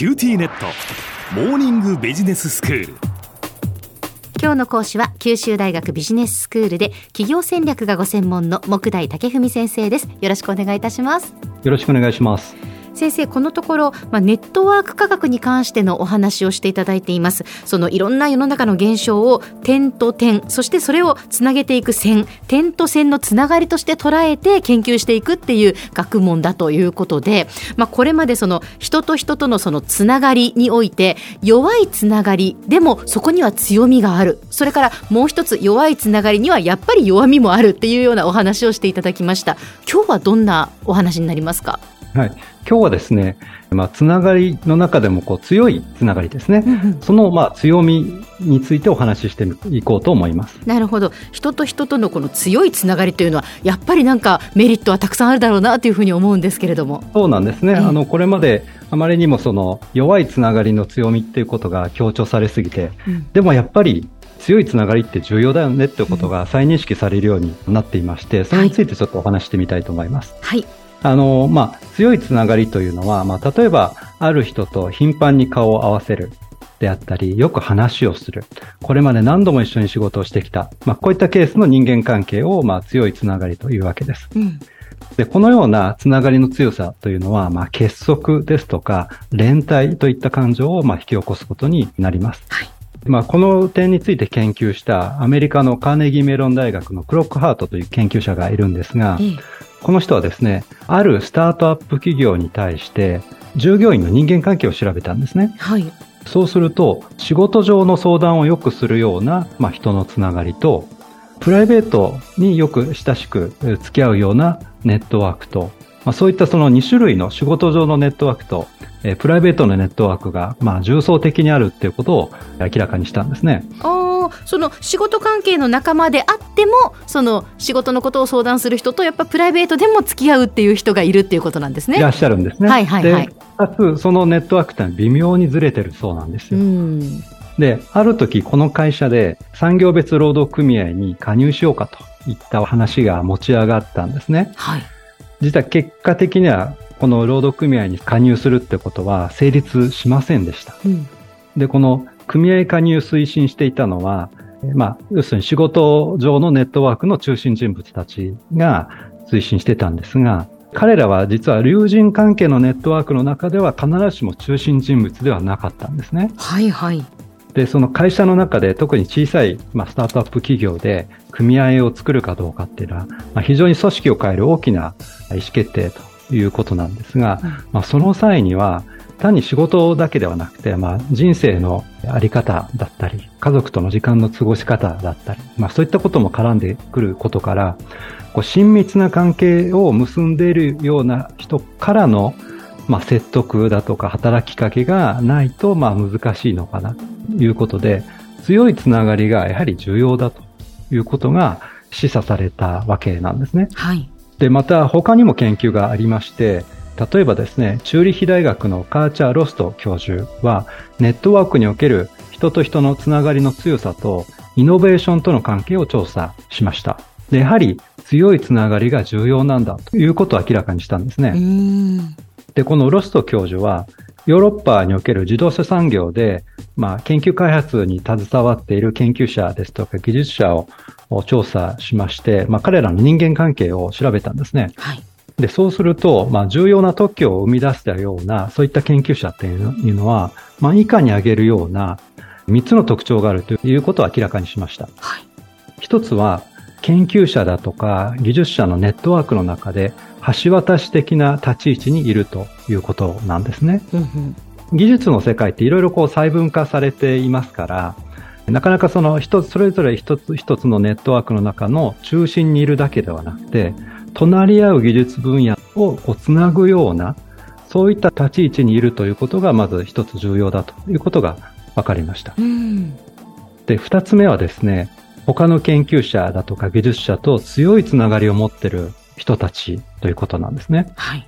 QTnet。モーニングビジネススクール。今日の講師は九州大学ビジネススクールで企業戦略がご専門の目代武史先生です。よろしくお願いいたします。よろしくお願いします先生このところ、まあ、ネットワーク科学に関してのお話をしていただいています。そのいろんな世の中の現象を点と点そしてそれをつなげていく線点と線のつながりとして捉えて研究していくっていう学問だということで、まあ、これまでその人と人とのそのつながりにおいて弱いつながりでもそこには強みがある。それからもう一つ弱いつながりにはやっぱり弱みもあるっていうようなお話をしていただきました。今日はどんなお話になりますか？はい。今日はですね、まあ、つながりの中でもこう強いつながりですね。うんうん、そのまあ強みについてお話ししていこうと思います。なるほど。人と人とのこの強いつながりというのは、やっぱりなんかメリットはたくさんあるだろうなというふうに思うんですけれども。そうなんですね。あの、これまであまりにもその弱いつながりの強みっていうことが強調されすぎて、うん、でもやっぱり強いつながりって重要だよねっていうことが再認識されるようになっていまして、それについてちょっとお話してみたいと思います。はいあの、まあ、強いつながりというのは、まあ、例えば、ある人と頻繁に顔を合わせるであったり、よく話をする。これまで何度も一緒に仕事をしてきた。まあ、こういったケースの人間関係を、まあ、強いつながりというわけです。うん、で、このようなつながりの強さというのは、まあ、結束ですとか、連帯といった感情を、まあ、引き起こすことになります。はいまあ、この点について研究したアメリカのカーネギーメロン大学のクロックハートという研究者がいるんですが、この人はですね、あるスタートアップ企業に対して、従業員の人間関係を調べたんですね。はい。そうすると、仕事上の相談をよくするような、まあ、人のつながりと、プライベートによく親しく付き合うようなネットワークと、まあ、そういったその2種類の仕事上のネットワークと、えー、プライベートのネットワークが、まあ、重層的にあるっていうことを明らかにしたんですね。その仕事関係の仲間であってもその仕事のことを相談する人とやっぱプライベートでも付き合うっていう人がいるっていうことなんですね。いらっしゃるんですね。はいはいはい。かつそのネットワークって微妙にずれてるそうなんですよ。で、ある時この会社で産業別労働組合に加入しようかといった話が持ち上がったんですね。はい。実は結果的にはこの労働組合に加入するってことは成立しませんでした。うん、で、この組合加入推進していたのは、まあ、要するに仕事上のネットワークの中心人物たちが推進してたんですが、彼らは実は友人関係のネットワークの中では必ずしも中心人物ではなかったんですね。はいはい。で、その会社の中で特に小さい、まあ、スタートアップ企業で組合を作るかどうかっていうのは、まあ、非常に組織を変える大きな意思決定ということなんですが、うん、まあ、その際には、単に仕事だけではなくて、まあ、人生のあり方だったり、家族との時間の過ごし方だったり、まあ、そういったことも絡んでくることから、こう親密な関係を結んでいるような人からの、まあ、説得だとか働きかけがないと、まあ、難しいのかなということで、強いつながりがやはり重要だということが示唆されたわけなんですね。はい。で、また他にも研究がありまして、例えばですね、チューリヒ大学のカーチャー・ロスト教授は、ネットワークにおける人と人のつながりの強さと、イノベーションとの関係を調査しました。で、やはり強いつながりが重要なんだということを明らかにしたんですね。で、このロスト教授は、ヨーロッパにおける自動車産業で、まあ、研究開発に携わっている研究者ですとか技術者を調査しまして、まあ、彼らの人間関係を調べたんですね。はい。で、そうすると、まあ、重要な特許を生み出したような、そういった研究者っていうのは、まあ、以下に挙げるような3つの特徴があるということを明らかにしました。はい。一つは、研究者だとか技術者のネットワークの中で橋渡し的な立ち位置にいるということなんですね。うんうん、技術の世界っていろいろこう細分化されていますから、なかなかその一つ、それぞれ一つ一つのネットワークの中の中心にいるだけではなくて、隣り合う技術分野をこうつなぐような、そういった立ち位置にいるということがまず一つ重要だということが分かりました。で、二つ目はですね、他の研究者だとか技術者と強いつながりを持っている人たちということなんですね。はい。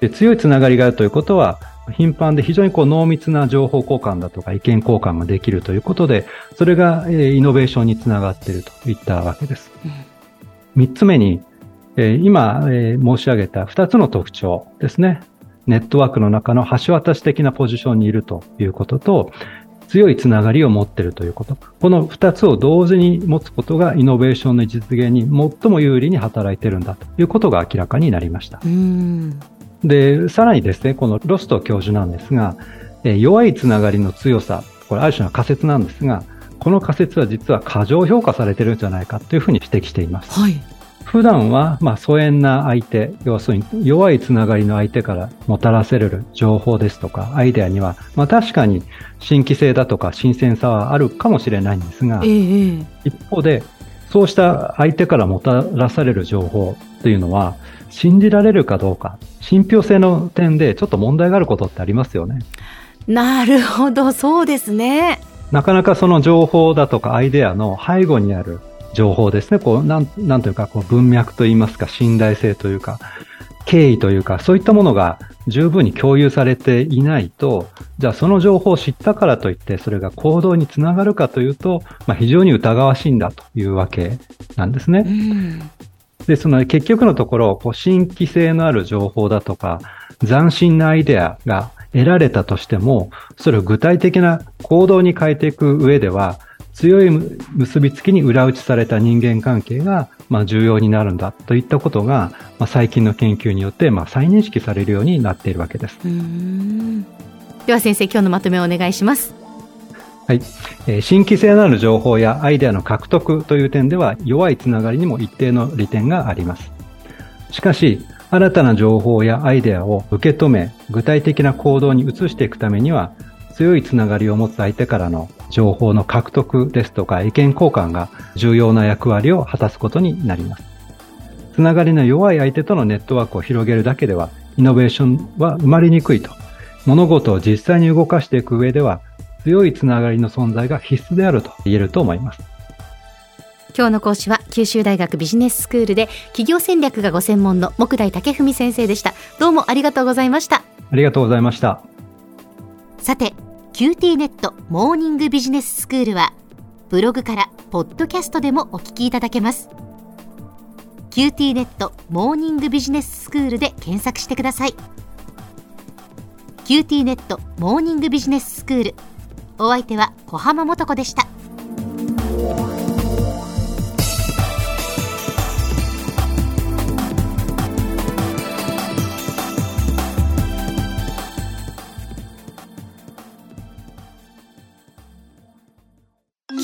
で強いつながりがあるということは、頻繁で非常にこう濃密な情報交換だとか意見交換ができるということで、それがイノベーションにつながっているといったわけです。三、つ目に、今申し上げた二つの特徴ですね。ネットワークの中の橋渡し的なポジションにいるということと、強いつながりを持っているということ。この二つを同時に持つことがイノベーションの実現に最も有利に働いているんだということが明らかになりました。で、さらにですね、このロスト教授なんですが、弱いつながりの強さ、これある種の仮説なんですが、この仮説は実は過剰評価されてるんじゃないかというふうに指摘しています。はい。普段は、まあ、疎遠な相手、要するに弱いつながりの相手からもたらせる情報ですとか、アイデアには、まあ、確かに新規性だとか新鮮さはあるかもしれないんですが、えー、一方で、そうした相手からもたらされる情報というのは、信じられるかどうか、信憑性の点でちょっと問題があることってありますよね。なるほど、そうですね。なかなかその情報だとかアイデアの背後にある情報ですね。こう、なん、なんというか、こう、文脈といいますか、信頼性というか、経緯というか、そういったものが十分に共有されていないと、じゃあその情報を知ったからといって、それが行動につながるかというと、まあ、非常に疑わしいんだというわけなんですね。で、その結局のところ、こう新規性のある情報だとか、斬新なアイデアが得られたとしても、それを具体的な行動に変えていく上では、強い結びつきに裏打ちされた人間関係が、まあ、重要になるんだといったことが、まあ、最近の研究によって、まあ、再認識されるようになっているわけです。では先生、今日のまとめをお願いします。はい、えー、新規性のある情報やアイデアの獲得という点では弱いつながりにも一定の利点があります。しかし、新たな情報やアイデアを受け止め、具体的な行動に移していくためには、強いつながりを持つ相手からの情報の獲得ですとか意見交換が重要な役割を果たすことになります。つながりの弱い相手とのネットワークを広げるだけでは、イノベーションは生まれにくいと。物事を実際に動かしていく上では、強いつながりの存在が必須であると言えると思います。今日の講師は九州大学ビジネススクールで企業戦略がご専門の目代武史先生でした。どうもありがとうございました。ありがとうございました。さて、 QTnet モーニングビジネススクールはブログからポッドキャストでもお聞きいただけます。 QTnet モーニングビジネススクールで検索してください。QTnet モーニングビジネススクール。お相手は小浜もとこでした。